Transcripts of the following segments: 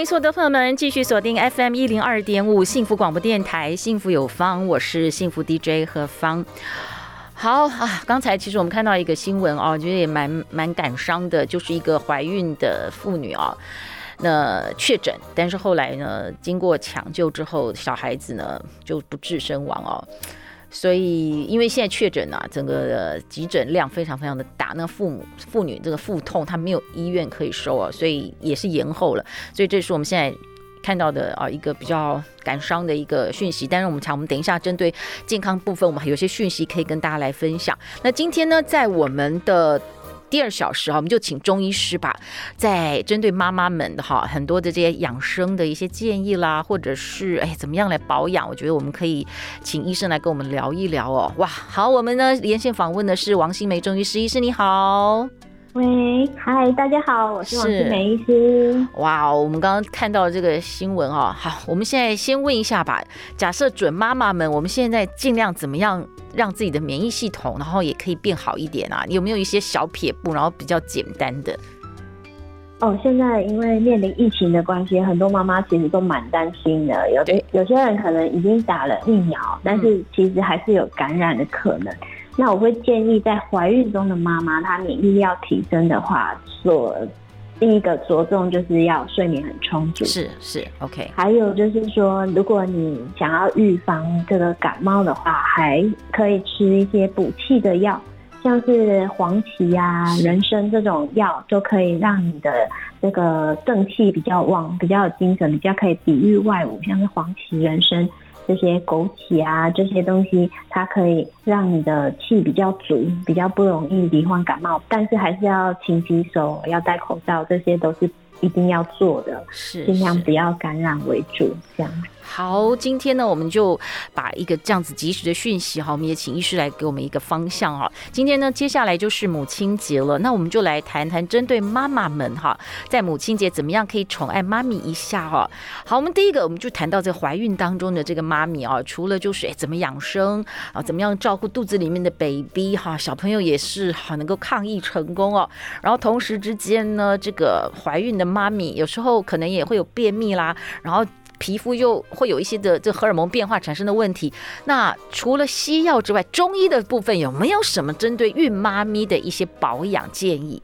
迎所有的朋友们继续锁定 FM 一零二点五幸福广播电台，幸福有方，我是幸福 DJ 何芳。好啊，刚才其实我们看到一个新闻哦，我觉得也蛮蛮感伤的，就是一个怀孕的妇女啊，那确诊，但是后来呢，经过抢救之后，小孩子呢就不治身亡哦。所以，因为现在确诊啊，整个的急诊量非常非常的大，那父母妇女这个腹痛，她没有医院可以收啊，所以也是延后了。所以这是我们现在看到的啊一个比较感伤的一个讯息。但是我们讲，我们等一下针对健康部分，我们还有些讯息可以跟大家来分享。那今天呢，在我们的第二小时哈，我们就请中医师吧，在针对妈妈们的哈很多的这些养生的一些建议啦，或者是哎怎么样来保养，我觉得我们可以请医生来跟我们聊一聊哦。哇，好，我们呢连线访问的是王新梅中医师，医师你好。喂，嗨，大家好，我是王志梅医师。哇，我们刚刚看到这个新闻哦，好，我们现在先问一下吧。假设准妈妈们，我们现在尽量怎么样让自己的免疫系统，然后也可以变好一点啊？有没有一些小撇步，然后比较简单的？哦，现在因为面临疫情的关系，很多妈妈其实都蛮担心的。有的有些人可能已经打了疫苗，但是其实还是有感染的可能。那我会建议，在怀孕中的妈妈，她免疫力要提升的话，所第一个着重就是要睡眠很充足。是是，OK。还有就是说，如果你想要预防这个感冒的话，还可以吃一些补气的药，像是黄芪啊、人参这种药，都可以让你的这个正气比较旺，比较有精神，比较可以抵御外物，像是黄芪、人参。这些枸杞啊，这些东西，它可以让你的气比较足，比较不容易罹患感冒，但是还是要勤洗手，要戴口罩，这些都是一定要做的，是尽量不要感染为主，这样。好，今天呢，我们就把一个这样子及时的讯息哈，我们也请医师来给我们一个方向哈。今天呢，接下来就是母亲节了，那我们就来谈谈针对妈妈们哈，在母亲节怎么样可以宠爱妈咪一下哈。好，我们第一个我们就谈到这怀孕当中的这个妈咪啊，除了就是哎怎么养生啊，怎么样照顾肚子里面的 baby 哈，小朋友也是好能够抗疫成功哦。然后同时之间呢，这个怀孕的妈咪有时候可能也会有便秘啦，然后。皮肤又会有一些的这荷尔蒙变化产生的问题。那除了西药之外，中医的部分有没有什么针对孕妈咪的一些保养建议？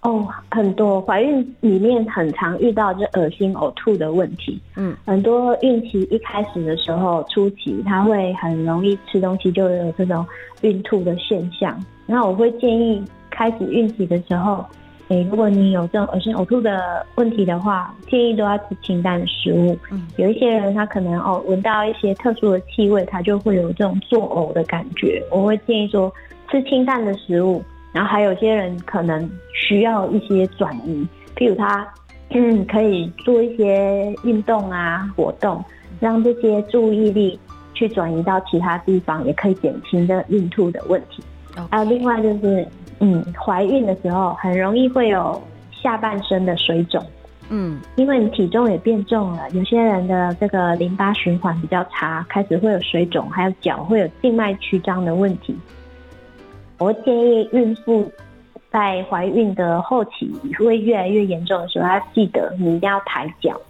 哦，很多怀孕里面很常遇到这恶心呕吐的问题。嗯，很多孕期一开始的时候初期，她会很容易吃东西就有这种孕吐的现象。那我会建议开始孕期的时候。欸、如果你有这种恶心呕吐的问题的话，建议都要吃清淡的食物。嗯，有一些人他可能哦闻到一些特殊的气味，他就会有这种作呕的感觉。我会建议说吃清淡的食物，然后还有些人可能需要一些转移，譬如他嗯 可以做一些运动啊活动，让这些注意力去转移到其他地方，也可以减轻这孕吐的问题。还有另外就是。嗯，怀孕的时候很容易会有下半身的水肿，嗯，因为你体重也变重了，有些人的这个淋巴循环比较差，开始会有水肿，还有脚会有静脉曲张的问题。我会建议孕妇在怀孕的后期会越来越严重的时候，要记得你一定要抬脚，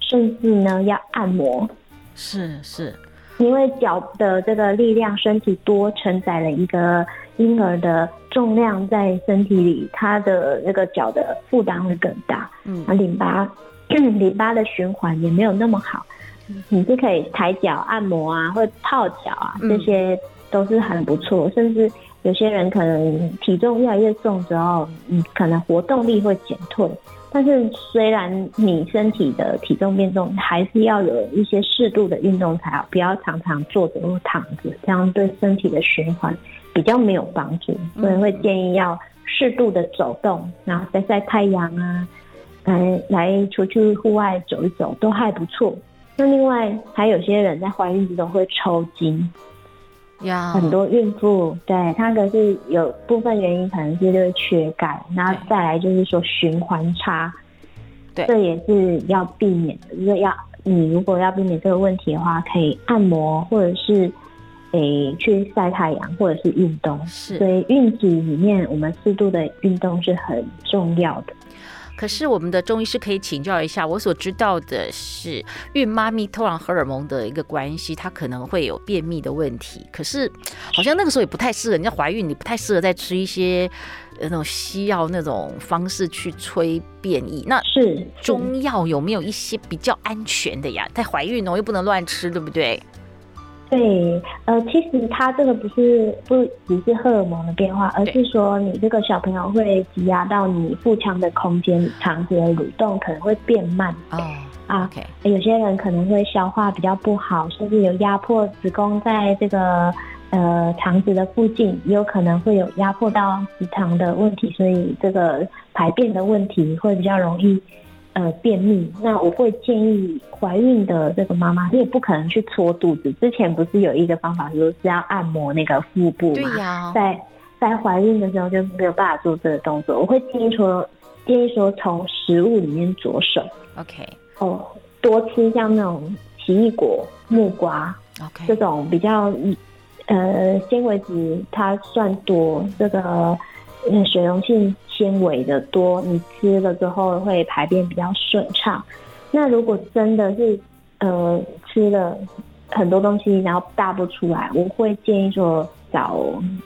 甚至呢要按摩。是是，因为脚的这个力量，身体多承载了一个。婴儿的重量在身体里，他的那个脚的负担会更大，嗯，啊，淋巴，淋巴的循环也没有那么好。你是可以抬脚按摩啊，或泡脚啊，这些都是很不错。嗯，甚至有些人可能体重越来越重之后，嗯，可能活动力会减退。但是虽然你身体的体重变重，还是要有一些适度的运动才好，不要常常坐着或躺着，这样对身体的循环比较没有帮助。所以会建议要适度的走动，然后晒晒太阳啊，来来出去户外走一走都还不错。那另外还有些人在怀孕之中会抽筋，呀，很多孕妇对他可是有部分原因可能是就是缺钙，那再来就是说循环差，对，这也是要避免的，就是要你如果要避免这个问题的话，可以按摩或者是诶、欸、去晒太阳或者是运动，是，所以孕期里面我们适度的运动是很重要的。可是我们的中医师可以请教一下，我所知道的是，孕妈咪突然荷尔蒙的一个关系，她可能会有便秘的问题。可是好像那个时候也不太适合，人家怀孕你不太适合再吃一些那种西药那种方式去催便意。那是中药有没有一些比较安全的呀？在怀孕哦又不能乱吃，对不对？对，呃，其实它这个不是不只是荷尔蒙的变化，而是说你这个小朋友会挤压到你腹腔的空间，肠子的蠕动可能会变慢。哦，啊.有些人可能会消化比较不好，甚至有压迫子宫在这个呃肠子的附近，也有可能会有压迫到直肠的问题，所以这个排便的问题会比较容易。呃，便秘，那我会建议怀孕的这个妈妈，你也不可能去搓肚子。之前不是有一个方法，说是要按摩那个腹部嘛？对呀、哦。在在怀孕的时候就没有办法做这个动作。我会建议说，建议说从食物里面着手。OK。哦，多吃像那种奇异果、木瓜，OK，这种比较呃纤维质它算多，这个。嗯，水溶性纤维的多，你吃了之后会排便比较顺畅。那如果真的是呃吃了很多东西，然后大不出来，我会建议说找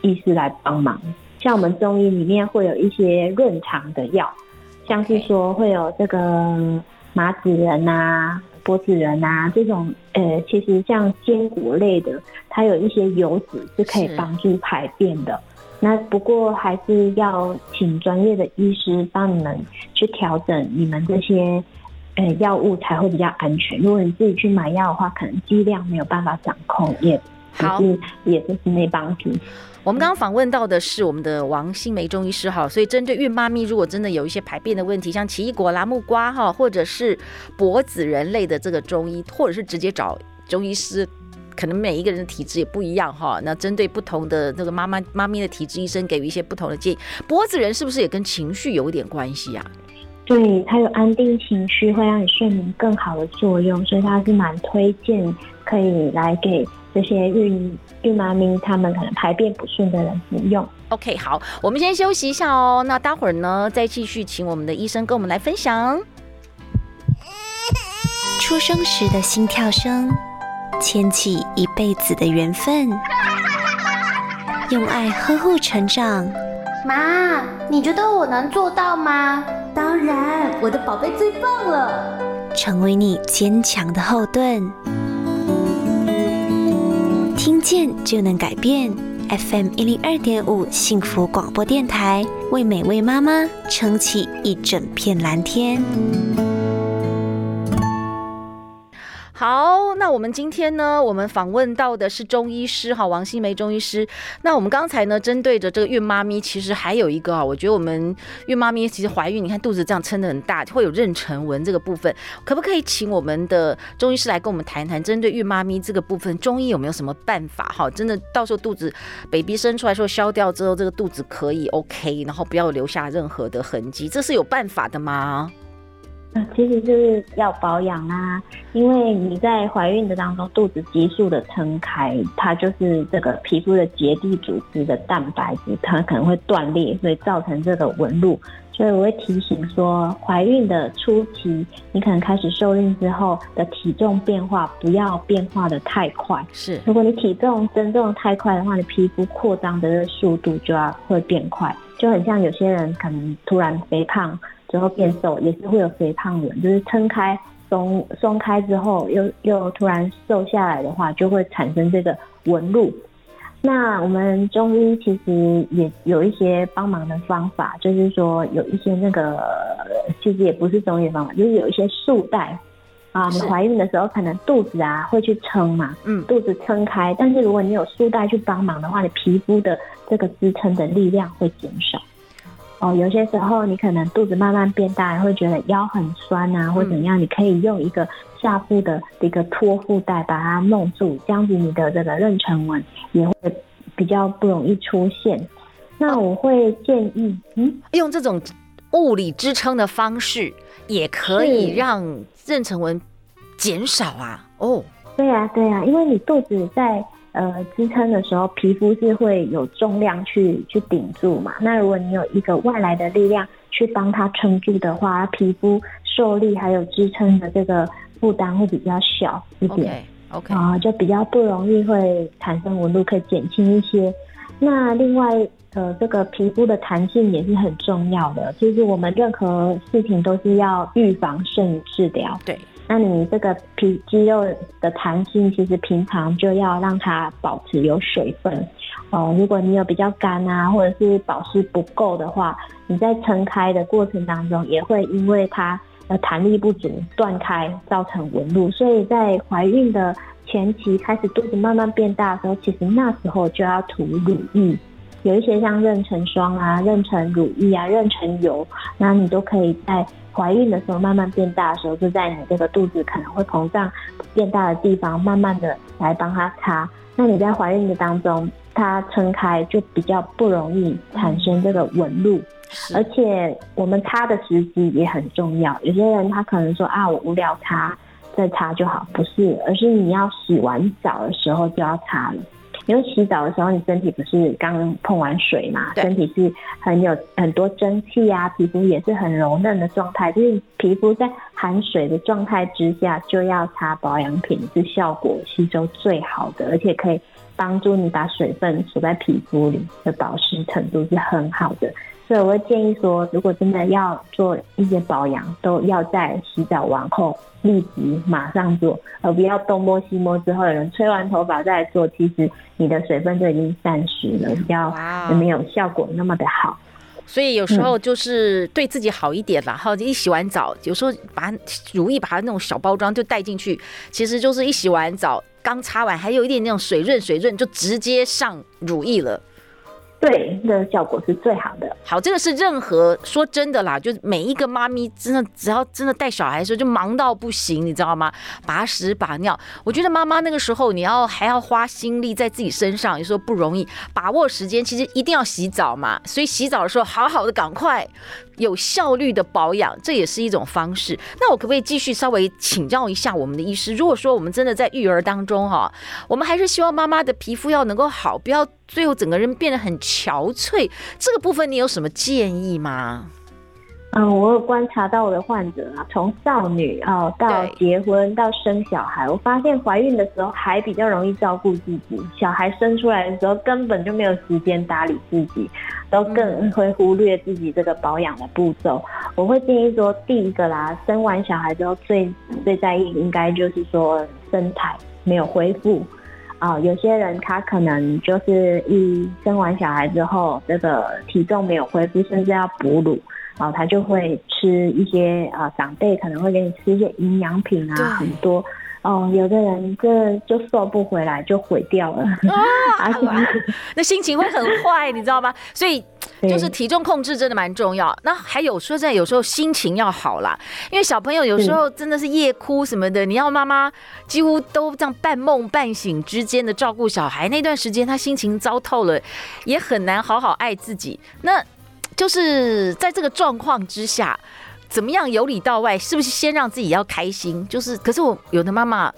医师来帮忙。像我们中医里面会有一些润肠的药，像是说会有这个麻子仁啊、柏子仁啊这种，呃，其实像坚果类的，它有一些油脂是可以帮助排便的。那不过还是要请专业的医师帮你们去调整你们这些呃药物才会比较安全。如果你自己去买药的话，可能剂量没有办法掌控，也好也就是没帮助。我们刚刚访问到的是我们的王新梅中医师哈，所以针对孕妈咪，如果真的有一些排便的问题，像奇异果啦、木瓜哈，或者是脖子人类的这个中医，或者是直接找中医师。可能每一个人的体质也不一样哈，那针对不同的这个妈妈妈咪的体质，医生给予一些不同的建议。脖子人是不是也跟情绪有一点关系啊？对，它有安定情绪，会让你睡眠更好的作用，所以它是蛮推荐可以来给这些孕孕妈咪他们可能排便不顺的人服用。OK，好，我们先休息一下哦，那待会儿呢再继续请我们的医生跟我们来分享出生时的心跳声。牵起一辈子的缘分，用爱呵护成长。妈，你觉得我能做到吗？当然，我的宝贝最棒了。成为你坚强的后盾。听见就能改变。FM 一零二点五幸福广播电台，为每位妈妈撑起一整片蓝天。好，那我们今天呢，我们访问到的是中医师哈，王新梅中医师。那我们刚才呢，针对着这个孕妈咪，其实还有一个啊，我觉得我们孕妈咪其实怀孕，你看肚子这样撑得很大，会有妊娠纹这个部分，可不可以请我们的中医师来跟我们谈谈，针对孕妈咪这个部分，中医有没有什么办法哈？真的到时候肚子 baby 生出来说消掉之后，这个肚子可以 OK，然后不要留下任何的痕迹，这是有办法的吗？其实就是要保养啊，因为你在怀孕的当中，肚子急速的撑开，它就是这个皮肤的结缔组织的蛋白质，它可能会断裂，所以造成这个纹路。所以我会提醒说，怀孕的初期，你可能开始受孕之后的体重变化，不要变化的太快。是，如果你体重增重太快的话，你皮肤扩张的速度就要会变快，就很像有些人可能突然肥胖。之后变瘦也是会有肥胖纹，就是撑开松松开之后又又突然瘦下来的话，就会产生这个纹路。那我们中医其实也有一些帮忙的方法，就是说有一些那个其实也不是中医方法，就是有一些束带啊，你怀孕的时候可能肚子啊会去撑嘛，嗯，肚子撑开，但是如果你有束带去帮忙的话，你皮肤的这个支撑的力量会减少。哦，有些时候你可能肚子慢慢变大，会觉得腰很酸啊，或怎样，你可以用一个下腹的一个托腹带把它弄住，这样子你的这个妊娠纹也会比较不容易出现。那我会建议，嗯，用这种物理支撑的方式，也可以让妊娠纹减少啊。哦，对呀，对呀，因为你肚子在。呃，支撑的时候，皮肤是会有重量去去顶住嘛。那如果你有一个外来的力量去帮它撑住的话，皮肤受力还有支撑的这个负担会比较小一点。OK，啊、呃，就比较不容易会产生纹路，可以减轻一些。那另外，呃，这个皮肤的弹性也是很重要的。其实我们任何事情都是要预防胜于治疗。对。那你这个皮肌肉的弹性，其实平常就要让它保持有水分哦、如果你有比较干啊，或者是保湿不够的话，你在撑开的过程当中，也会因为它的弹力不足断开，造成纹路。所以在怀孕的前期，开始肚子慢慢变大的时候，其实那时候就要涂乳液，有一些像妊娠霜啊、妊娠乳液啊、妊娠油，那你都可以在。怀孕的时候慢慢变大的时候，就在你这个肚子可能会膨胀变大的地方，慢慢的来帮它擦。那你在怀孕的当中，它撑开就比较不容易产生这个纹路，而且我们擦的时机也很重要。有些人他可能说啊，我无聊擦再擦就好，不是，而是你要洗完澡的时候就要擦了。因为洗澡的时候，你身体不是刚碰完水嘛，身体是很有很多蒸汽啊，皮肤也是很柔嫩的状态。就是皮肤在含水的状态之下，就要擦保养品，是效果吸收最好的，而且可以帮助你把水分锁在皮肤里的保湿程度是很好的。所以我会建议说，如果真的要做一些保养，都要在洗澡完后立即马上做，而不要东摸西摸之后有人吹完头发再来做，其实你的水分就已经散失了，比较没有效果那么的好。所以有时候就是对自己好一点啦，然后一洗完澡，有时候把乳液把它那种小包装就带进去，其实就是一洗完澡刚擦完，还有一点那种水润水润，就直接上乳液了。对，的效果是最好的。好，这个是任何说真的啦，就是每一个妈咪真的只要真的带小孩的时候就忙到不行，你知道吗？把屎把尿，我觉得妈妈那个时候你要还要花心力在自己身上，有时候不容易把握时间。其实一定要洗澡嘛，所以洗澡的时候好好的赶快。有效率的保养，这也是一种方式。那我可不可以继续稍微请教一下我们的医师？如果说我们真的在育儿当中哈，我们还是希望妈妈的皮肤要能够好，不要最后整个人变得很憔悴。这个部分你有什么建议吗？嗯，我有观察到我的患者啊，从少女哦到结婚到生小孩，我发现怀孕的时候还比较容易照顾自己，小孩生出来的时候根本就没有时间打理自己，都更会忽略自己这个保养的步骤。我会建议说，第一个啦，生完小孩之后最最在意应该就是说身材没有恢复啊，有些人他可能就是一生完小孩之后，这个体重没有恢复，甚至要哺乳。然后他就会吃一些啊，长辈可能会给你吃一些营养品啊，很多哦。有的人这就瘦不回来，就毁掉了啊，那心情会很坏，你知道吗？所以 就是体重控制真的蛮重要。那还有说在有时候心情要好啦，因为小朋友有时候真的是夜哭什么的，你要妈妈几乎都这样半梦半醒之间的照顾小孩，那段时间他心情糟透了，也很难好好爱自己。那。就是在这个状况之下，怎么样由里到外，是不是先让自己要开心？就是，可是我有的妈妈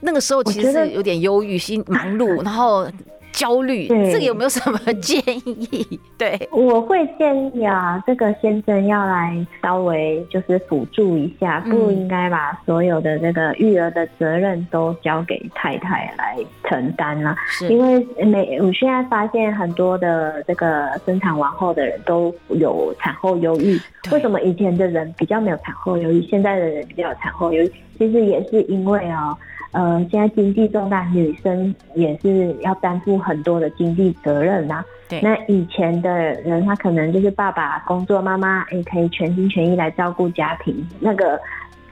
那个时候其实是有点忧郁、心忙碌，然后。焦虑，这个有没有什么建议？对，我会建议啊，这个先生要来稍微就是辅助一下，不应该把所有的这个育儿的责任都交给太太来承担了。是，因为每我现在发现很多的这个生产完后的人都有产后忧郁，为什么以前的人比较没有产后忧郁，现在的人比较有产后忧郁？其实也是因为啊。呃，现在经济重大，女生也是要担负很多的经济责任呐、啊。对，那以前的人，他可能就是爸爸工作，妈妈也可以全心全意来照顾家庭，那个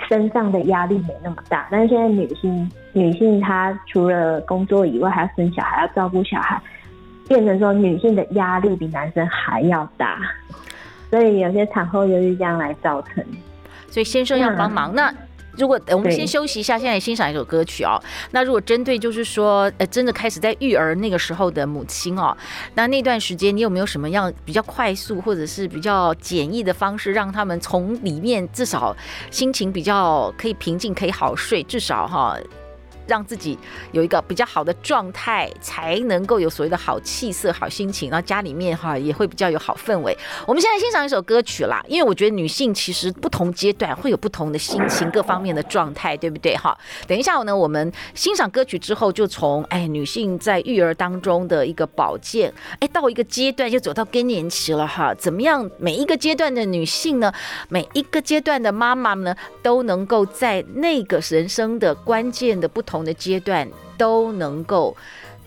身上的压力没那么大。但是现在女性，女性她除了工作以外，还要生小孩，要照顾小孩，变成说女性的压力比男生还要大，所以有些产后忧郁这样来造成。所以先生要帮忙。那如果我们先休息一下，现在欣赏一首歌曲哦。那如果针对就是说，呃，真的开始在育儿那个时候的母亲哦，那那段时间你有没有什么样比较快速或者是比较简易的方式，让他们从里面至少心情比较可以平静，可以好睡，至少哈。让自己有一个比较好的状态，才能够有所谓的好气色、好心情，然后家里面哈也会比较有好氛围。我们现在欣赏一首歌曲啦，因为我觉得女性其实不同阶段会有不同的心情、各方面的状态，对不对？哈，等一下呢，我们欣赏歌曲之后，就从哎女性在育儿当中的一个保健，哎到一个阶段就走到更年期了哈，怎么样？每一个阶段的女性呢，每一个阶段的妈妈呢，都能够在那个人生的关键的不同。的阶段都能够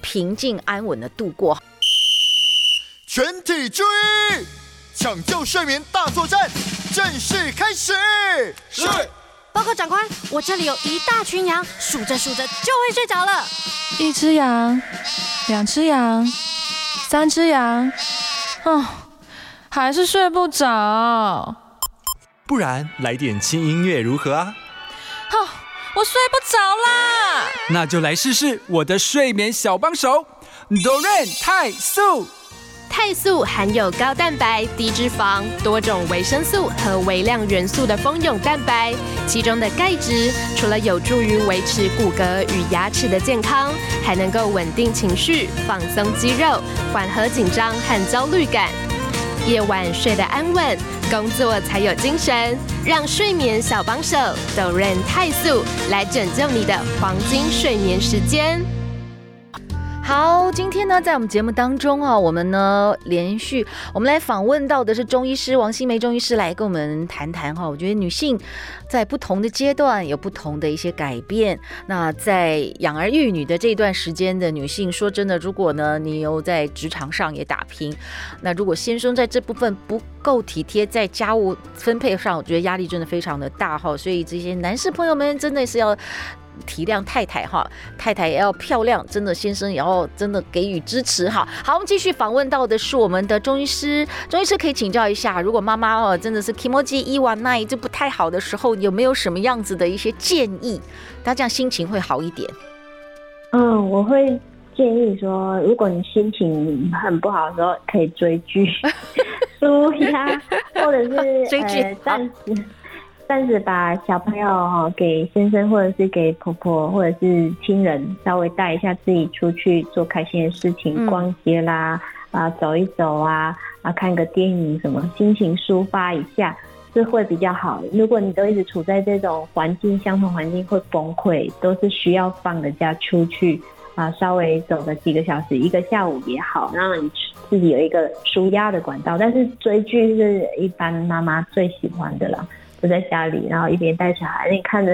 平静安稳的度过。全体注意，抢救睡眠大作战正式开始。是，报告长官，我这里有一大群羊，数着数着就会睡着了。一只羊，两只羊，三只羊，哦，还是睡不着。不然来点轻音乐如何啊？好。我睡不着啦，那就来试试我的睡眠小帮手，Do Re 肽素。肽素含有高蛋白、低脂肪、多种维生素和微量元素的蜂蛹蛋白，其中的钙质除了有助于维持骨骼与牙齿的健康，还能够稳定情绪、放松肌肉、缓和紧张和焦虑感。夜晚睡得安稳，工作才有精神。让睡眠小帮手 d o r 泰素来拯救你的黄金睡眠时间。好，今天呢，在我们节目当中啊，我们呢连续我们来访问到的是中医师王新梅中医师来跟我们谈谈哈。我觉得女性在不同的阶段有不同的一些改变。那在养儿育女的这段时间的女性，说真的，如果呢你又在职场上也打拼，那如果先生在这部分不够体贴，在家务分配上，我觉得压力真的非常的大哈。所以这些男士朋友们真的是要。体谅太太哈，太太也要漂亮，真的先生也要真的给予支持哈。好，我们继续访问到的是我们的中医师，中医师可以请教一下，如果妈妈哦真的是 kimoji 一晚那就不太好的时候，有没有什么样子的一些建议，大家这样心情会好一点？嗯，我会建议说，如果你心情很不好的时候，可以追剧、书呀，或者是 追剧暂时。暂时把小朋友哈给先生，或者是给婆婆，或者是亲人，稍微带一下自己出去做开心的事情，逛街啦，啊走一走啊，啊看个电影什么，心情抒发一下是会比较好。如果你都一直处在这种环境，相同环境会崩溃，都是需要放个假出去啊，稍微走个几个小时，一个下午也好，让你自己有一个舒压的管道。但是追剧是一般妈妈最喜欢的了。我在家里，然后一边带小孩，你看着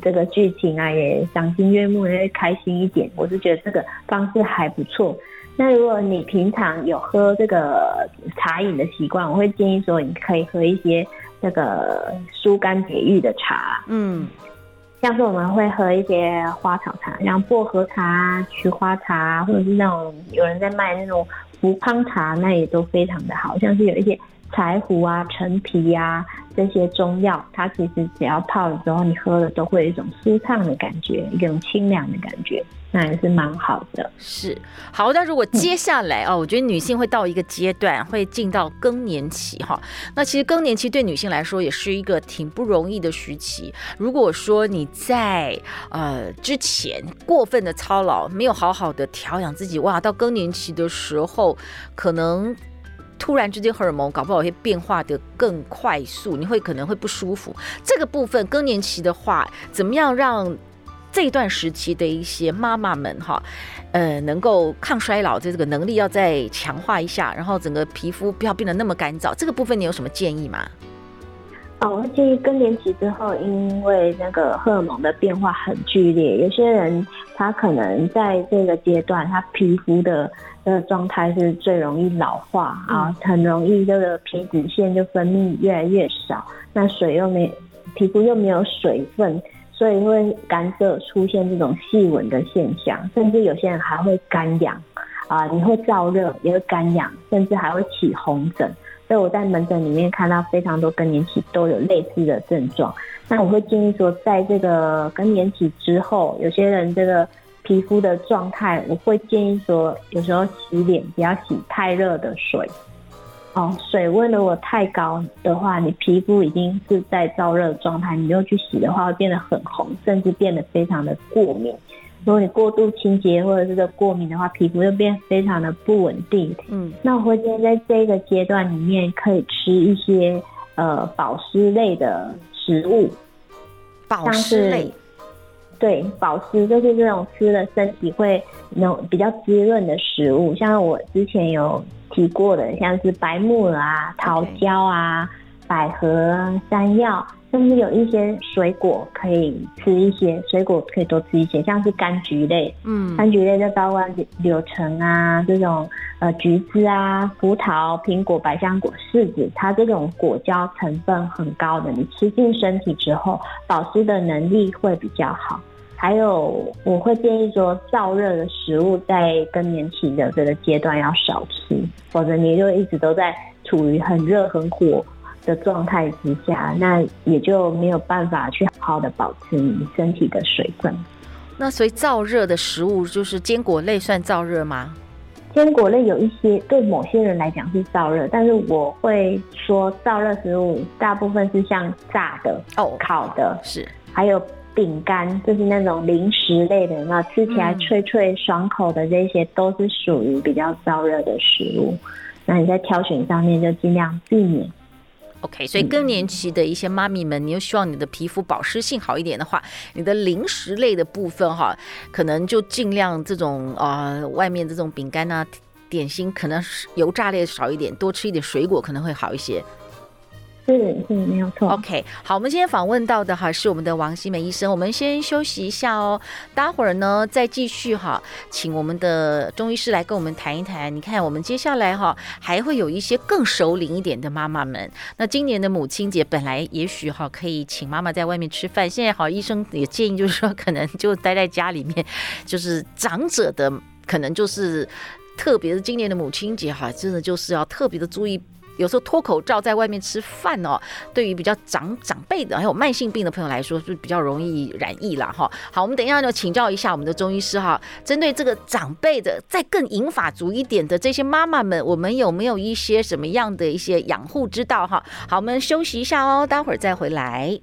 这个剧情啊，也赏心悦目，也会开心一点。我是觉得这个方式还不错。那如果你平常有喝这个茶饮的习惯，我会建议说，你可以喝一些那个疏肝解郁的茶。嗯，像是我们会喝一些花草茶，像薄荷茶、菊花茶，或者是那种有人在卖那种福康茶，那也都非常的好。像是有一些柴胡啊、陈皮呀。这些中药，它其实只要泡了之后，你喝了都会有一种舒畅的感觉，一种清凉的感觉，那也是蛮好的。是好，那如果接下来哦，我觉得女性会到一个阶段，会进到更年期哈。那其实更年期对女性来说也是一个挺不容易的时期。如果说你在呃之前过分的操劳，没有好好的调养自己，哇，到更年期的时候可能。突然之间，荷尔蒙搞不好会变化得更快速，你会可能会不舒服。这个部分更年期的话，怎么样让这段时期的一些妈妈们哈，呃，能够抗衰老的这个能力要再强化一下，然后整个皮肤不要变得那么干燥。这个部分你有什么建议吗？哦，我会建议更年期之后，因为那个荷尔蒙的变化很剧烈，有些人他可能在这个阶段，他皮肤的。这个状态是最容易老化啊，很容易这个皮脂腺就分泌越来越少，那水又没，皮肤又没有水分，所以会干涩，出现这种细纹的现象，甚至有些人还会干痒啊、呃，你会燥热，也会干痒，甚至还会起红疹。所以我在门诊里面看到非常多更年期都有类似的症状。那我会建议说，在这个更年期之后，有些人这个皮肤的状态，我会建议说，有时候洗脸不要洗太热的水。哦，水温如果太高的话，你皮肤已经是在燥热的状态，你又去洗的话，会变得很红，甚至变得非常的过敏。如果你过度清洁或者是个过敏的话，皮肤就变非常的不稳定。嗯，那我会建议在这个阶段里面可以吃一些呃保湿类的食物，保湿类，对，保湿就是这种吃了身体会那种比较滋润的食物，像我之前有。提过的，像是白木耳啊、桃胶啊、百合啊、山药，甚至有一些水果可以吃一些，水果可以多吃一些，像是柑橘类，嗯，柑橘类就包括柳橙啊这种，呃，橘子啊、葡萄、苹果、百香果、柿子，它这种果胶成分很高的，你吃进身体之后，保湿的能力会比较好。还有，我会建议说，燥热的食物在更年期的这个阶段要少吃，否则你就一直都在处于很热很火的状态之下，那也就没有办法去好好的保持你身体的水分。那所以燥热的食物就是坚果类算燥热吗？坚果类有一些对某些人来讲是燥热，但是我会说燥热食物大部分是像炸的哦、烤的，是还有。饼干就是那种零食类的，那吃起来脆脆爽口的，这些都是属于比较燥热的食物。那你在挑选上面就尽量避免。OK，所以更年期的一些妈咪们，你又希望你的皮肤保湿性好一点的话，你的零食类的部分哈，可能就尽量这种呃外面这种饼干啊、点心，可能油炸类少一点，多吃一点水果可能会好一些。是是没有错。OK，好，我们今天访问到的哈是我们的王欣湄医生。我们先休息一下哦，待会儿呢再继续哈，请我们的中医师来跟我们谈一谈。你看，我们接下来哈还会有一些更熟龄一点的妈妈们。那今年的母亲节本来也许哈可以请妈妈在外面吃饭，现在好医生也建议就是说可能就待在家里面，就是长者的可能就是特别是今年的母亲节哈，真的就是要特别的注意。有时候脱口罩在外面吃饭哦，对于比较长长辈的还有慢性病的朋友来说，是比较容易染疫了哈。好，我们等一下呢，请教一下我们的中医师哈，针对这个长辈的，再更银发族一点的这些妈妈们，我们有没有一些什么样的一些养护之道哈？好，我们休息一下哦，待会儿再回来。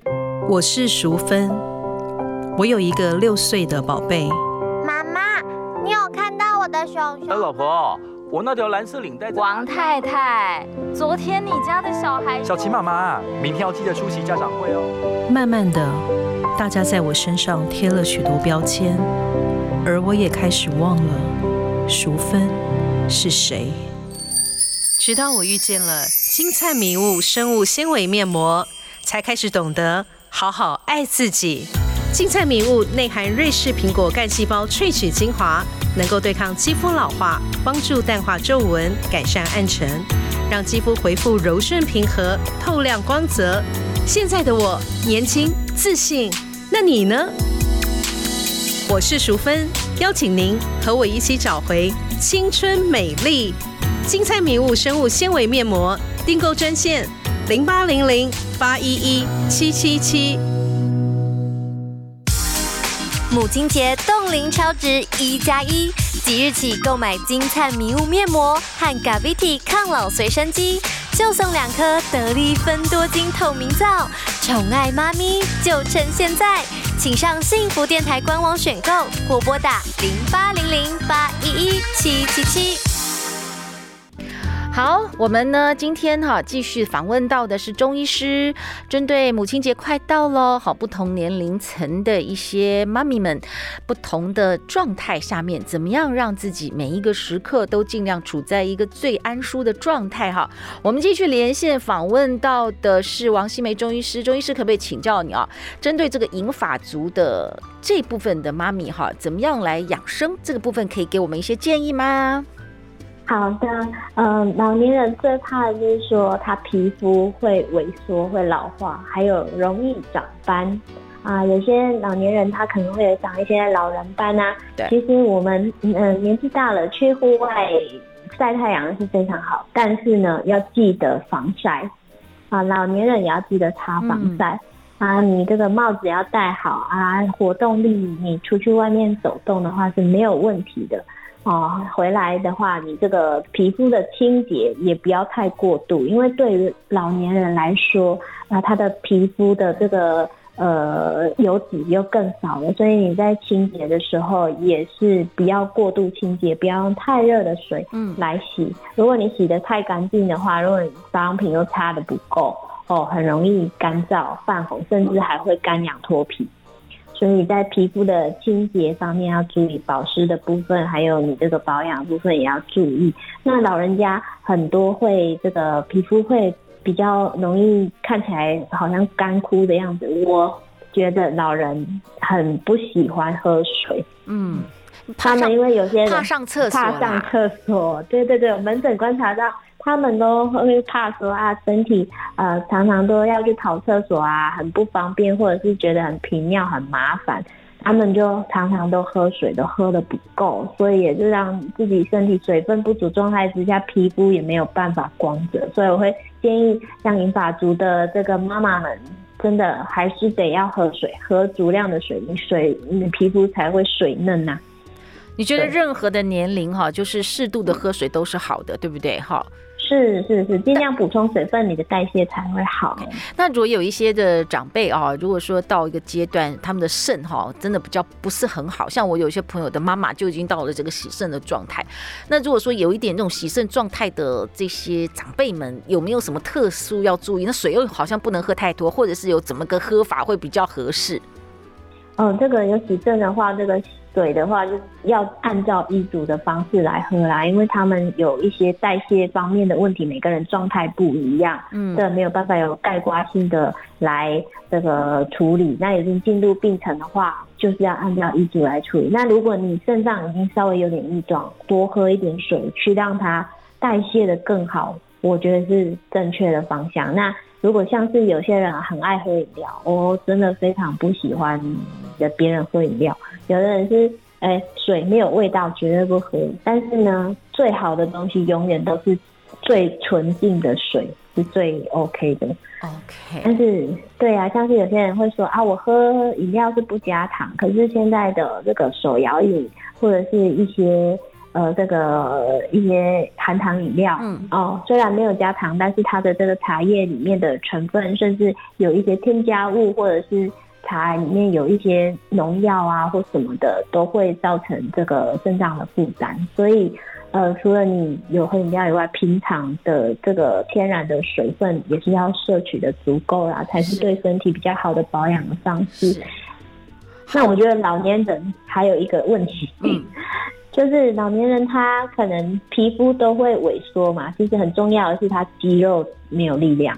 我是淑芬，我有一个六岁的宝贝。妈妈，你有看到我的熊熊？哎，老婆。我那条蓝色领带。王太太，昨天你家的小孩……小琪妈妈，明天要记得出席家长会哦。慢慢的，大家在我身上贴了许多标签，而我也开始忘了淑芬是谁。直到我遇见了金灿迷雾生物纤维面膜，才开始懂得好好爱自己。金灿迷雾内含瑞士苹果干细胞萃取精华。能够对抗肌肤老化，帮助淡化皱纹，改善暗沉，让肌肤恢复柔顺平和、透亮光泽。现在的我年轻自信，那你呢？我是淑芬，邀请您和我一起找回青春美丽。金灿迷雾生物纤维面膜订购专线：零八零零八一一七七七。母亲节冻龄超值一加一，即日起购买金灿迷雾面膜和 Gaviti 抗老随身机，就送两颗得力芬多精透明皂。宠爱妈咪就趁现在，请上幸福电台官网选购或拨打零八零零八一一七七七。好，我们呢今天哈继续访问到的是中医师，针对母亲节快到了，好，不同年龄层的一些妈咪们，不同的状态下面，怎么样让自己每一个时刻都尽量处在一个最安舒的状态哈？我们继续连线访问到的是王欣湄中医师，中医师可不可以请教你啊？针对这个银发族的这部分的妈咪哈，怎么样来养生？这个部分可以给我们一些建议吗？好的，嗯、呃，老年人最怕的就是说他皮肤会萎缩、会老化，还有容易长斑。啊，有些老年人他可能会有长一些老人斑啊。对，其实我们嗯、呃、年纪大了去户外晒太阳是非常好，但是呢要记得防晒啊，老年人也要记得擦防晒、嗯、啊，你这个帽子要戴好啊，活动力你出去外面走动的话是没有问题的。哦，回来的话，你这个皮肤的清洁也不要太过度，因为对于老年人来说，那他的皮肤的这个呃油脂又更少了，所以你在清洁的时候也是不要过度清洁，不要用太热的水嗯来洗。嗯、如果你洗的太干净的话，如果你保养品又擦的不够，哦，很容易干燥泛红，甚至还会干痒脱皮。所以在皮肤的清洁方面要注意保湿的部分，还有你这个保养部分也要注意。那老人家很多会这个皮肤会比较容易看起来好像干枯的样子，我觉得老人很不喜欢喝水。嗯，他们因为有些人怕上厕所，怕上厕所，对对对，门诊观察到。他们都会怕说啊，身体呃常常都要去跑厕所啊，很不方便，或者是觉得很频尿很麻烦，他们就常常都喝水都喝的不够，所以也就让自己身体水分不足状态之下，皮肤也没有办法光泽。所以我会建议像银发族的这个妈妈们，真的还是得要喝水，喝足量的水，你水你皮肤才会水嫩呐、啊。你觉得任何的年龄哈，就是适度的喝水都是好的，对不对？哈。是是是，尽量补充水分，你的代谢才会好。那如果有一些的长辈啊，如果说到一个阶段，他们的肾哈真的比较不是很好，像我有些朋友的妈妈就已经到了这个洗肾的状态。那如果说有一点这种洗肾状态的这些长辈们，有没有什么特殊要注意？那水又好像不能喝太多，或者是有怎么个喝法会比较合适？哦，这个有洗肾的话，这个。水的话，就要按照医嘱的方式来喝啦，因为他们有一些代谢方面的问题，每个人状态不一样，嗯，这没有办法有概括性的来这个处理。那已经进入病程的话，就是要按照医嘱来处理。那如果你肾脏已经稍微有点异状，多喝一点水，去让它代谢的更好，我觉得是正确的方向。那如果像是有些人很爱喝饮料，我真的非常不喜欢的别人喝饮料。有的人是，哎、欸，水没有味道，绝对不喝。但是呢，最好的东西永远都是最纯净的水，是最 OK 的。OK。但是，对啊，像是有些人会说啊，我喝饮料是不加糖，可是现在的这个手摇饮或者是一些呃这个一些含糖饮料，嗯哦，虽然没有加糖，但是它的这个茶叶里面的成分，甚至有一些添加物或者是。茶里面有一些农药啊，或什么的，都会造成这个肾脏的负担。所以，呃，除了你有喝饮料以外，平常的这个天然的水分也是要摄取的足够啦，才是对身体比较好的保养的方式。那我觉得老年人还有一个问题，嗯，就是老年人他可能皮肤都会萎缩嘛，其实很重要的是他肌肉没有力量，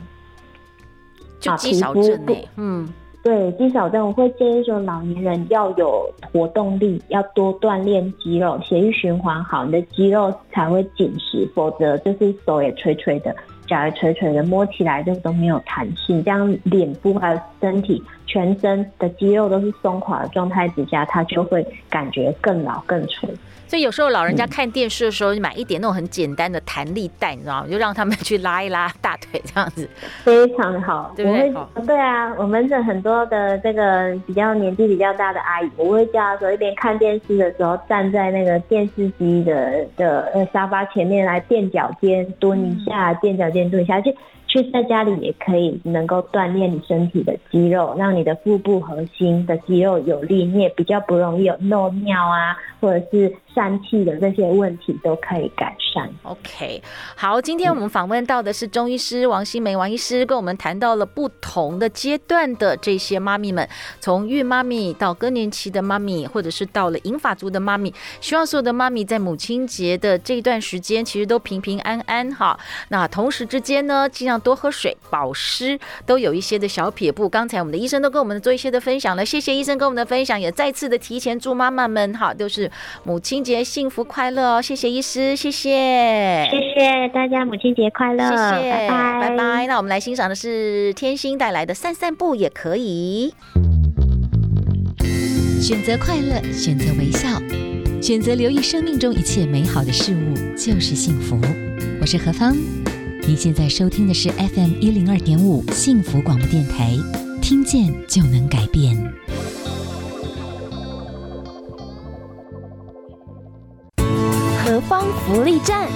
就肌少症欸，嗯。对，肌少症我会建议说，老年人要有活动力，要多锻炼肌肉，血液循环好，你的肌肉才会紧实，否则就是手也垂垂的，脚也垂垂的，摸起来就都没有弹性，这样脸部还有身体全身的肌肉都是松垮的状态之下，它就会感觉更老更垂。所以有时候老人家看电视的时候，你买一点那种很简单的弹力带，你知道吗？就让他们去拉一拉大腿，这样子非常好，对不对？对啊，我们的很多的这个比较年纪比较大的阿姨，我会叫她说，一边看电视的时候，站在那个电视机的的呃沙发前面来垫脚尖，蹲一下，垫脚尖蹲一下去。在家里也可以能够锻炼你身体的肌肉，让你的腹部核心的肌肉有力，你也比较不容易有漏尿啊，或者是疝气的这些问题都可以改善。OK，好，今天我们访问到的是中医师王欣湄王医师，跟我们谈到了不同的阶段的这些妈咪们，从孕妈咪到更年期的妈咪，或者是到了银发族的妈咪，希望所有的妈咪在母亲节的这一段时间，其实都平平安安哈。那同时之间呢，尽量。多喝水，保湿都有一些的小撇步。刚才我们的医生都跟我们做一些的分享了，谢谢医生跟我们的分享，也再次的提前祝妈妈们哈，都是母亲节幸福快乐哦！谢谢医师，谢谢，谢谢大家母亲节快乐，谢谢，拜拜，拜拜。那我们来欣赏的是天心带来的散散步也可以。选择快乐，选择微笑，选择留意生命中一切美好的事物，就是幸福。我是何芳，您现在收听的是 FM 一零二点五幸福广播电台，听见就能改变。何方福利站。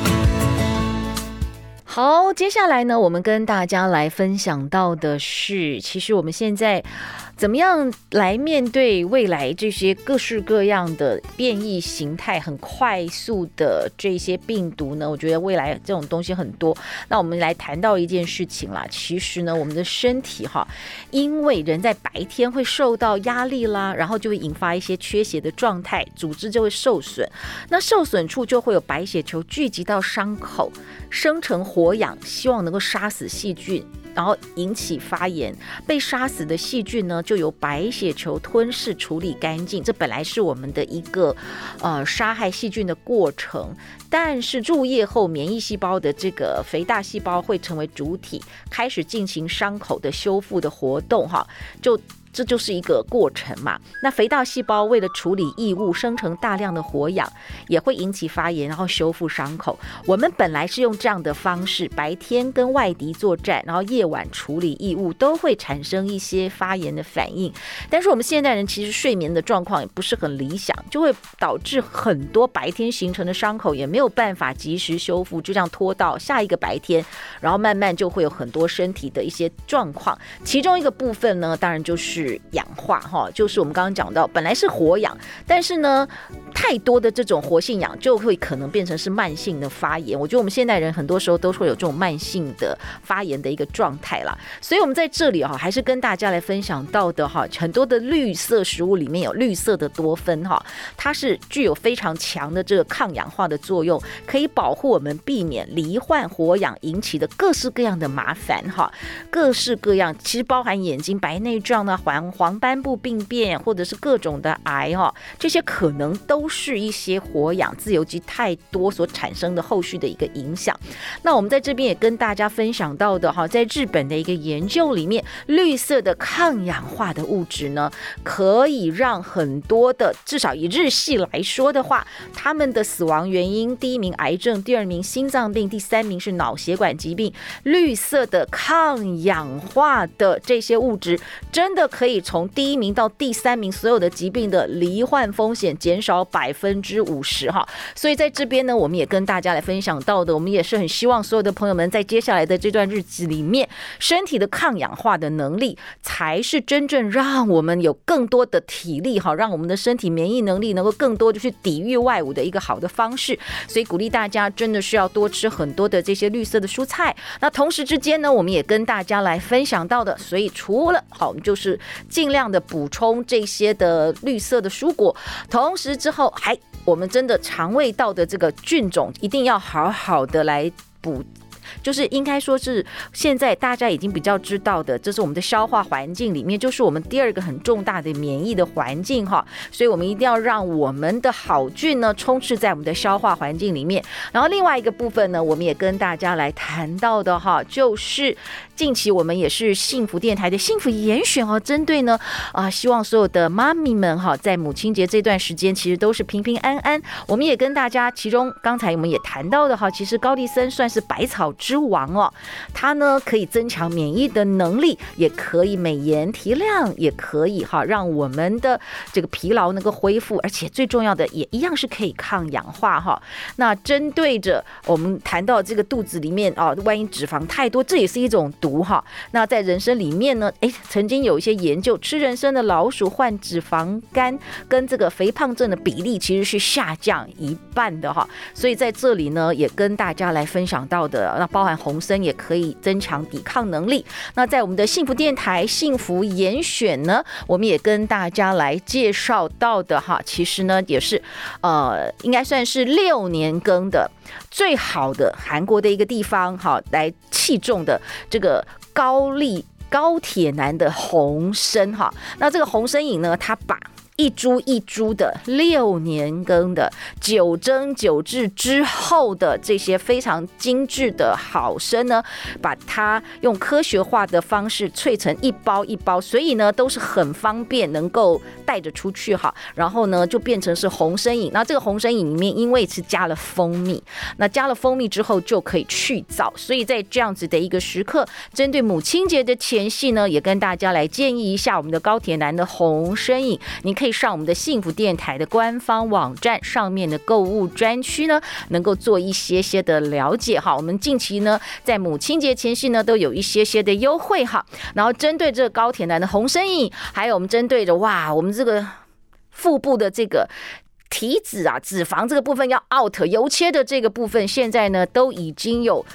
好，接下来呢，我们跟大家来分享到的是，其实我们现在。怎么样来面对未来这些各式各样的变异形态、很快速的这些病毒呢？我觉得未来这种东西很多。那我们来谈到一件事情啦，其实呢，我们的身体哈，因为人在白天会受到压力啦，然后就会引发一些缺血的状态，组织就会受损。那受损处就会有白血球聚集到伤口，生成活氧，希望能够杀死细菌。然后引起发炎，被杀死的细菌呢，就由白血球吞噬处理干净。这本来是我们的一个呃杀害细菌的过程，但是入夜后，免疫细胞的这个肥大细胞会成为主体，开始进行伤口的修复的活动，哈，就。这就是一个过程嘛。那肥大细胞为了处理异物，生成大量的活氧，也会引起发炎，然后修复伤口。我们本来是用这样的方式，白天跟外敌作战，然后夜晚处理异物，都会产生一些发炎的反应。但是我们现代人其实睡眠的状况也不是很理想，就会导致很多白天形成的伤口也没有办法及时修复，就这样拖到下一个白天，然后慢慢就会有很多身体的一些状况。其中一个部分呢，当然就是。氧化哈，就是我们刚刚讲到，本来是活氧，但是呢，太多的这种活性氧就会可能变成是慢性的发炎。我觉得我们现代人很多时候都会有这种慢性的发炎的一个状态啦。所以，我们在这里哈，还是跟大家来分享到的哈，很多的绿色食物里面有绿色的多酚哈，它是具有非常强的这个抗氧化的作用，可以保护我们避免罹患活氧引起的各式各样的麻烦哈，各式各样，其实包含眼睛白内障呢，黄斑部病变，或者是各种的癌哈，这些可能都是一些活氧自由基太多所产生的后续的一个影响。那我们在这边也跟大家分享到的哈，在日本的一个研究里面，绿色的抗氧化的物质呢，可以让很多的，至少以日系来说的话，他们的死亡原因，第一名癌症，第二名心脏病，第三名是脑血管疾病。绿色的抗氧化的这些物质，真的可。可以从第一名到第三名，所有的疾病的罹患风险减少百分之五十哈。所以在这边呢，我们也跟大家来分享到的，我们也是很希望所有的朋友们在接下来的这段日子里面，身体的抗氧化的能力才是真正让我们有更多的体力哈，让我们的身体免疫能力能够更多的去抵御外物的一个好的方式。所以鼓励大家真的是要多吃很多的这些绿色的蔬菜。那同时之间呢，我们也跟大家来分享到的，所以除了好，我们就是。尽量的补充这些的绿色的蔬果，同时之后还我们真的肠胃道的这个菌种一定要好好的来补。就是应该说是现在大家已经比较知道的，这是我们的消化环境里面，就是我们第二个很重大的免疫的环境哈，所以我们一定要让我们的好菌呢充斥在我们的消化环境里面。然后另外一个部分呢，我们也跟大家来谈到的哈，就是近期我们也是幸福电台的幸福严选哦，针对呢啊，希望所有的妈咪们哈，在母亲节这段时间其实都是平平安安。我们也跟大家，其中刚才我们也谈到的哈，其实高丽参算是百草之王哦，它呢可以增强免疫的能力，也可以美颜提亮，也可以哈让我们的这个疲劳能够恢复，而且最重要的也一样是可以抗氧化哈。那针对着我们谈到这个肚子里面啊，万一脂肪太多，这也是一种毒哈。那在人参里面呢，诶，曾经有一些研究，吃人参的老鼠患脂肪肝跟这个肥胖症的比例其实是下降一半的哈。所以在这里呢，也跟大家来分享到的。那包含红参也可以增强抵抗能力。那在我们的幸福电台幸福严选呢，我们也跟大家来介绍到的哈，其实呢也是呃，应该算是六年更的最好的韩国的一个地方哈，来器重的这个高丽高铁男的红参哈。那这个红参饮呢，他把一株一株的六年耕的九蒸九制之后的这些非常精致的好生呢，把它用科学化的方式萃成一包一包，所以呢都是很方便能够带着出去哈。然后呢就变成是红参饮，那这个红参饮里面因为是加了蜂蜜，那加了蜂蜜之后就可以去燥，所以在这样子的一个时刻，针对母亲节的前夕呢，也跟大家来建议一下我们的高铁男的红参饮，你可。可以上我们的幸福电台的官方网站上面的购物专区呢，能够做一些些的了解哈。我们近期呢，在母亲节前夕呢，都有一些些的优惠哈。然后针对这个高铁男的红身影，还有我们针对着哇，我们这个腹部的这个体脂啊、脂肪这个部分要 out 油切的这个部分，现在呢都已经有。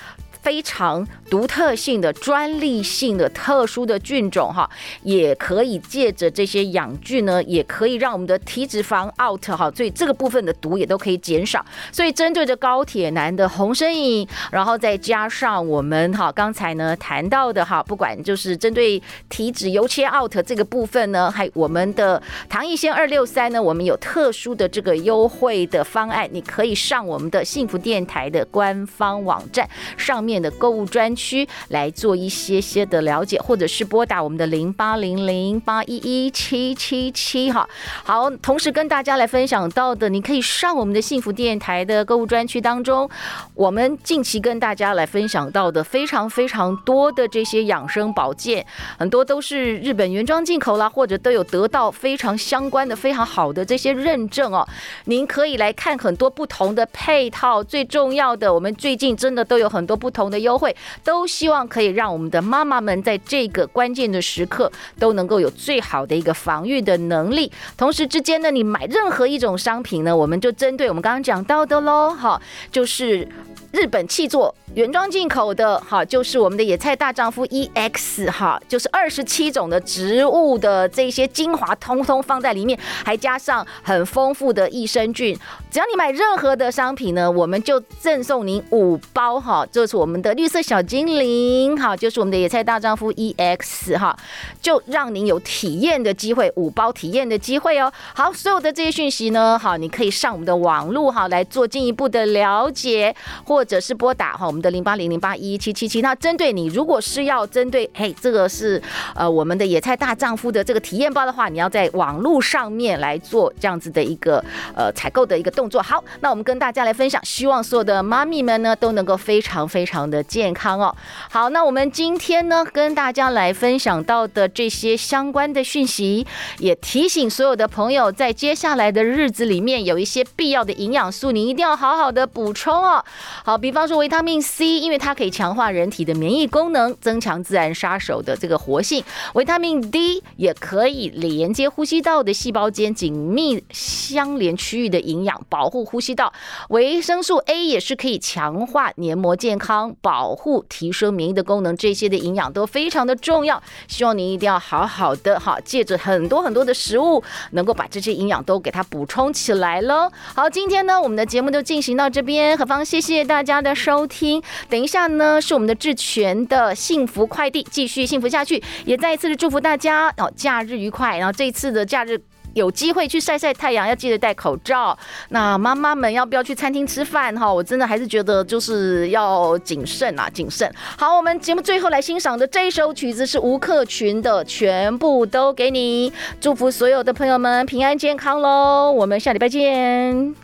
非常独特性的、专利性的、特殊的菌种哈，也可以借着这些养菌呢，也可以让我们的体脂肪 out 哈，所以这个部分的毒也都可以减少。所以针对着高铁男的红参饮，然后再加上我们哈刚才呢谈到的哈，不管就是针对体脂油切 out 这个部分呢，还我们的糖艺仙二六三呢，我们有特殊的这个优惠的方案，你可以上我们的幸福电台的官方网站上面。面的购物专区来做一些些的了解，或者是拨打我们的零八零零八一一七七七哈。好，同时跟大家来分享到的，你可以上我们的幸福电台的购物专区当中，我们近期跟大家来分享到的非常非常多的这些养生保健，很多都是日本原装进口啦，或者都有得到非常相关的非常好的这些认证哦。您可以来看很多不同的配套，最重要的，我们最近真的都有很多不同。同的优惠，都希望可以让我们的妈妈们在这个关键的时刻都能够有最好的一个防御的能力。同时之间呢，你买任何一种商品呢，我们就针对我们刚刚讲到的喽，哈，就是日本气作。原装进口的哈，就是我们的野菜大丈夫 EX 哈，就是二十七种的植物的这些精华，通通放在里面，还加上很丰富的益生菌。只要你买任何的商品呢，我们就赠送您五包哈，就是我们的绿色小精灵哈，就是我们的野菜大丈夫 EX 哈，就让您有体验的机会，五包体验的机会哦。好，所有的这些讯息呢，好，你可以上我们的网络哈来做进一步的了解，或或者是拨打哈我们。的零八零零八一七七七，那针对你，如果是要针对，嘿，这个是呃我们的野菜大丈夫的这个体验包的话，你要在网络上面来做这样子的一个呃采购的一个动作。好，那我们跟大家来分享，希望所有的妈咪们呢都能够非常非常的健康哦。好，那我们今天呢跟大家来分享到的这些相关的讯息，也提醒所有的朋友，在接下来的日子里面有一些必要的营养素，你一定要好好的补充哦。好比方说维他命。C，因为它可以强化人体的免疫功能，增强自然杀手的这个活性。维他命 D 也可以连接呼吸道的细胞间紧密相连区域的营养，保护呼吸道。维生素 A 也是可以强化黏膜健康，保护提升免疫的功能。这些的营养都非常的重要，希望你一定要好好的哈，借着很多很多的食物，能够把这些营养都给它补充起来喽。好，今天呢，我们的节目就进行到这边，何方谢谢大大家的收听。等一下呢，是我们的智权的幸福快递，继续幸福下去。也再一次的祝福大家哦，假日愉快。然后这一次的假日有机会去晒晒太阳，要记得戴口罩。那妈妈们要不要去餐厅吃饭哈？我真的还是觉得就是要谨慎啊，谨慎。好，我们节目最后来欣赏的这一首曲子是吴克群的《全部都给你》，祝福所有的朋友们平安健康喽。我们下礼拜见。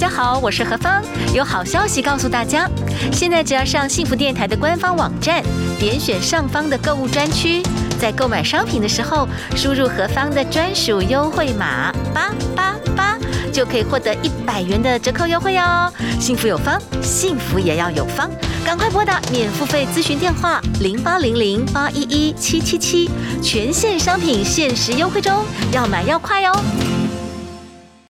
大家好，我是何芳，有好消息告诉大家。现在只要上幸福电台的官方网站，点选上方的购物专区，在购买商品的时候，输入何芳的专属优惠码八八八，就可以获得一百元的折扣优惠哦。幸福有方，幸福也要有方，赶快拨打免付费咨询电话零八零零八一一七七七，全线商品限时优惠中，要买要快哦。